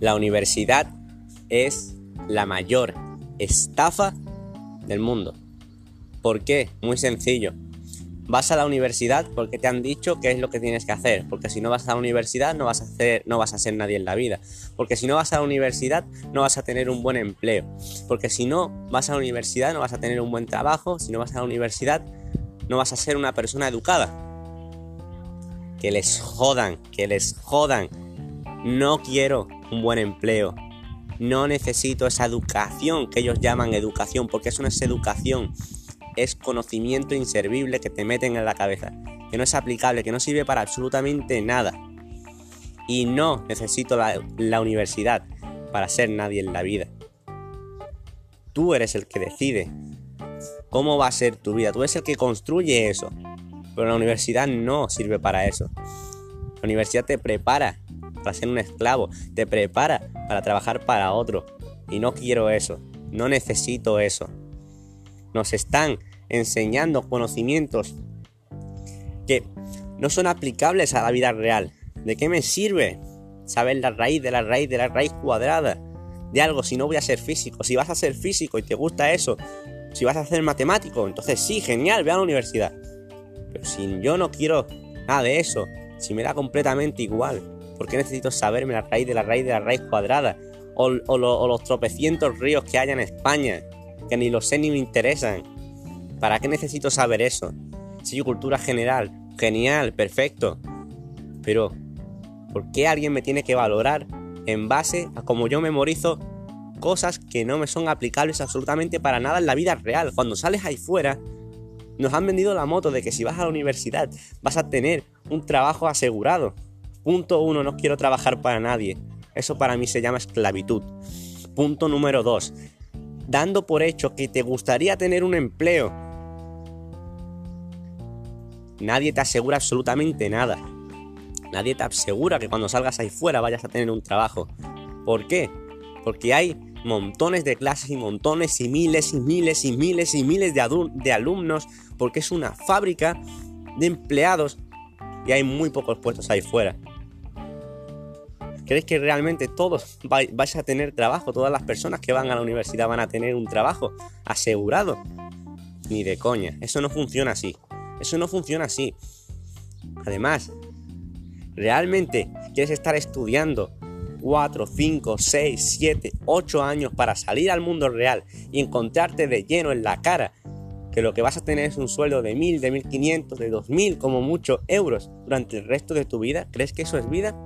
La universidad es la mayor estafa del mundo. ¿Por qué? Muy sencillo. Vas a la universidad porque te han dicho qué es lo que tienes que hacer, porque si no vas a la universidad no vas a hacer no vas a ser nadie en la vida, porque si no vas a la universidad no vas a tener un buen empleo, porque si no vas a la universidad no vas a tener un buen trabajo, si no vas a la universidad no vas a ser una persona educada. Que les jodan, que les jodan. No quiero un buen empleo. No necesito esa educación que ellos llaman educación, porque eso no es educación. Es conocimiento inservible que te meten en la cabeza, que no es aplicable, que no sirve para absolutamente nada. Y no necesito la, la universidad para ser nadie en la vida. Tú eres el que decide cómo va a ser tu vida. Tú eres el que construye eso. Pero la universidad no sirve para eso. La universidad te prepara para ser un esclavo, te prepara para trabajar para otro. Y no quiero eso, no necesito eso. Nos están enseñando conocimientos que no son aplicables a la vida real. ¿De qué me sirve saber la raíz de la raíz de la raíz cuadrada de algo si no voy a ser físico? Si vas a ser físico y te gusta eso, si vas a ser matemático, entonces sí, genial, ve a la universidad. Pero si yo no quiero nada de eso, si me da completamente igual, ¿por qué necesito saberme la raíz de la raíz de la raíz cuadrada? O, los tropecientos ríos que hay en España, que ni los sé ni me interesan. ¿Para qué necesito saber eso? Si cultura general, genial, perfecto. Pero, ¿por qué alguien me tiene que valorar en base a cómo yo memorizo cosas que no me son aplicables absolutamente para nada en la vida real. Cuando sales ahí fuera, nos han vendido la moto de que si vas a la universidad vas a tener un trabajo asegurado. Punto uno, no quiero trabajar para nadie. Eso para mí se llama esclavitud. Punto número dos, dando por hecho que te gustaría tener un empleo. Nadie te asegura absolutamente nada. Nadie te asegura que cuando salgas ahí fuera vayas a tener un trabajo. ¿Por qué? Porque hay montones de clases y montones y miles y miles y miles y miles de, alumnos, porque es una fábrica de empleados y hay muy pocos puestos ahí fuera. ¿Crees que realmente todos vais a tener trabajo? Todas las personas que van a la universidad van a tener un trabajo asegurado. Ni de coña. Eso no funciona así. Eso no funciona así. Además, ¿realmente quieres estar estudiando 4, 5, 6, 7, 8 años para salir al mundo real y encontrarte de lleno en la cara que lo que vas a tener es un sueldo de 1000, de 1500, de 2000 como mucho euros durante el resto de tu vida, ¿crees que eso es vida?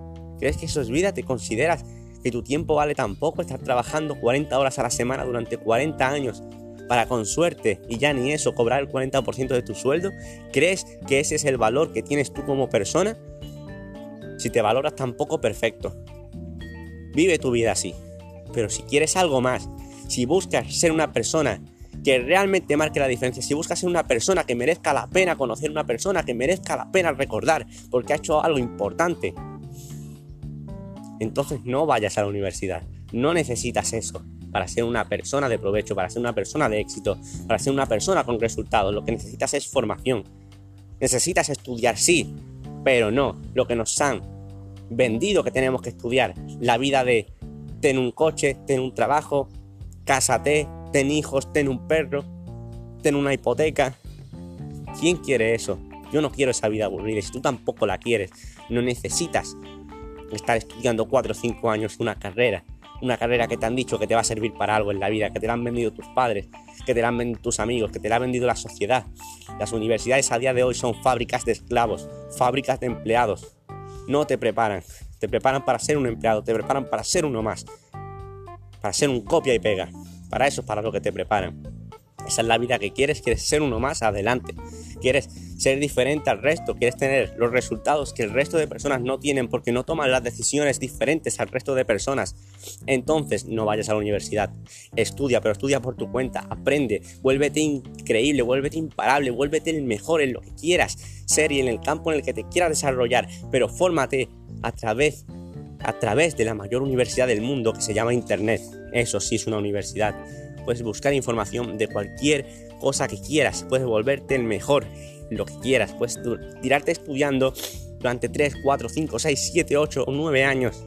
¿Crees que eso es vida? ¿Te consideras que tu tiempo vale tan poco estar trabajando 40 horas a la semana durante 40 años para con suerte y ya ni eso cobrar el 40% de tu sueldo? ¿Crees que ese es el valor que tienes tú como persona? Si te valoras tan poco, perfecto. Vive tu vida así. Pero si quieres algo más, si buscas ser una persona que realmente marque la diferencia, si buscas ser una persona que merezca la pena conocer, una persona que merezca la pena recordar porque ha hecho algo importante, entonces no vayas a la universidad. No necesitas eso para ser una persona de provecho, para ser una persona de éxito, para ser una persona con resultados. Lo que necesitas es formación. Necesitas estudiar, sí, pero no lo que nos han vendido que tenemos que estudiar. La vida de ten un coche, ten un trabajo, cásate, ten hijos, ten un perro, ten una hipoteca. ¿Quién quiere eso? Yo no quiero esa vida aburrida. Si tú tampoco la quieres, no necesitas estar estudiando 4 o 5 años una carrera. Una carrera que te han dicho que te va a servir para algo en la vida, que te la han vendido tus padres, que te la han vendido tus amigos, que te la ha vendido la sociedad. Las universidades a día de hoy son fábricas de esclavos, fábricas de empleados, no te preparan. Te preparan para ser un empleado, te preparan para ser uno más. Para ser un copia y pega. Para eso es para lo que te preparan. Esa es la vida que quieres, quieres ser uno más, adelante. Quieres ser diferente al resto, quieres tener los resultados que el resto de personas no tienen porque no toman las decisiones diferentes al resto de personas. Entonces no vayas a la universidad. Estudia, pero estudia por tu cuenta, aprende, vuélvete increíble, vuélvete imparable, vuélvete el mejor en lo que quieras ser y en el campo en el que te quieras desarrollar, pero fórmate a través a través de la mayor universidad del mundo que se llama Internet. Eso sí es una universidad puedes buscar información de cualquier cosa que quieras, puedes volverte el mejor, lo que quieras, puedes tirarte estudiando durante 3, 4, 5, 6, 7, 8 o 9 años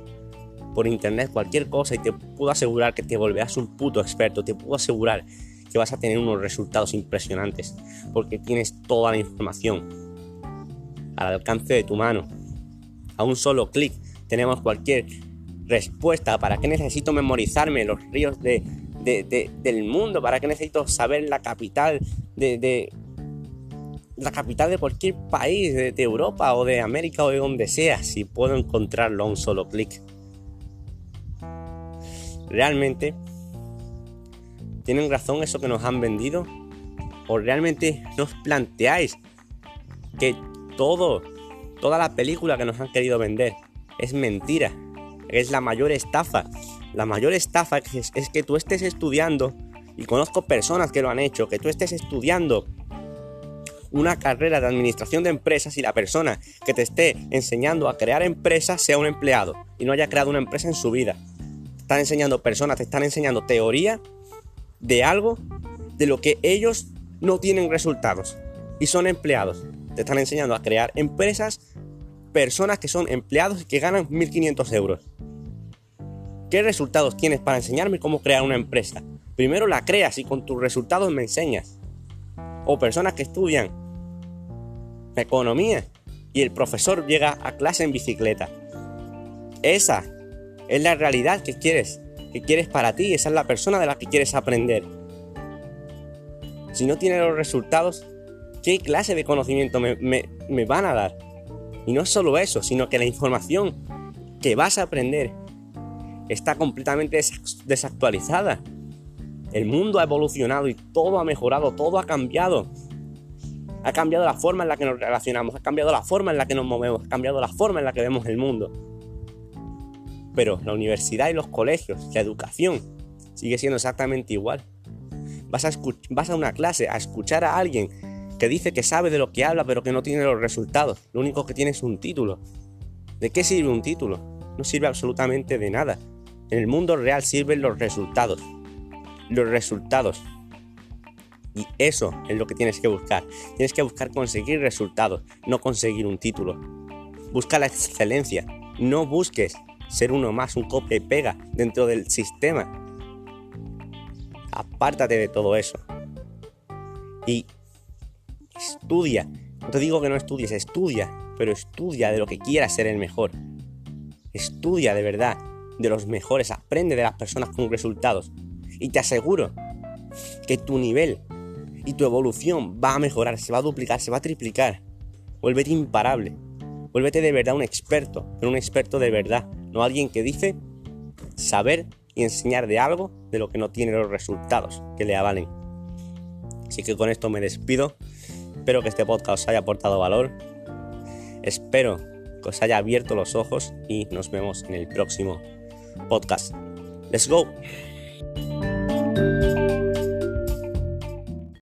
por internet cualquier cosa y te puedo asegurar que te volverás un puto experto, te puedo asegurar que vas a tener unos resultados impresionantes porque tienes toda la información al alcance de tu mano. A un solo clic tenemos cualquier respuesta. ¿Para qué necesito memorizarme los ríos de, del mundo? ¿Para qué necesito saber la capital de, la capital de cualquier país de, Europa o de América o de donde sea si puedo encontrarlo a un solo clic? Realmente tienen razón eso que nos han vendido o realmente nos planteáis que todo toda la película que nos han querido vender es mentira es la mayor estafa. La mayor estafa es, es que tú estés estudiando, y conozco personas que lo han hecho, que tú estés estudiando una carrera de administración de empresas y la persona que te esté enseñando a crear empresas sea un empleado y no haya creado una empresa en su vida. Te están enseñando personas, te están enseñando teoría de algo de lo que ellos no tienen resultados y son empleados. Te están enseñando a crear empresas, personas que son empleados y que ganan 1.500 euros. ¿Qué resultados tienes para enseñarme cómo crear una empresa? Primero la creas y con tus resultados me enseñas. O personas que estudian economía y el profesor llega a clase en bicicleta. Esa es la realidad que quieres, que quieres para ti, esa es la persona de la que quieres aprender. Si no tiene los resultados, ¿qué clase de conocimiento me, me van a dar? Y no solo eso, sino que la información que vas a aprender está completamente desactualizada. El mundo ha evolucionado y todo ha mejorado, todo ha cambiado. Ha cambiado la forma en la que nos relacionamos, ha cambiado la forma en la que nos movemos, ha cambiado la forma en la que vemos el mundo. Pero la universidad y los colegios, la educación, sigue siendo exactamente igual. Vas a, vas a una clase a escuchar a alguien que dice que sabe de lo que habla pero que no tiene los resultados. Lo único que tiene es un título. ¿De qué sirve un título? No sirve absolutamente de nada. En el mundo real sirven los resultados. Los resultados. Y eso es lo que tienes que buscar. Tienes que buscar conseguir resultados, no conseguir un título. Busca la excelencia. No busques ser uno más, un copia y pega dentro del sistema. Apártate de todo eso. Y estudia. No te digo que no estudies, estudia, pero estudia de lo que quieras ser el mejor. Estudia de verdad de los mejores, aprende de las personas con resultados. Y te aseguro que tu nivel y tu evolución va a mejorar, se va a duplicar, se va a triplicar. Vuélvete imparable. Vuélvete de verdad un experto, pero un experto de verdad, no alguien que dice saber y enseñar de algo de lo que no tiene los resultados que le avalen. Así que con esto me despido. Espero que este podcast haya aportado valor. Espero que os haya abierto los ojos y nos vemos en el próximo podcast. Let's go.